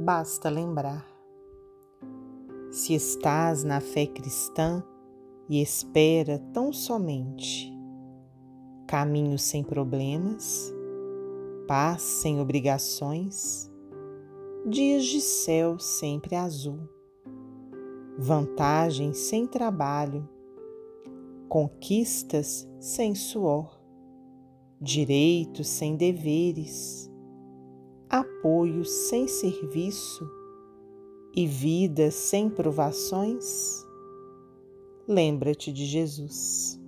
basta lembrar. Se estás na fé cristã e espera tão somente caminho sem problemas, paz sem obrigações, dias de céu sempre azul, vantagem sem trabalho, conquistas sem suor, direitos sem deveres, apoio sem serviço e vida sem provações? Lembra-te de Jesus.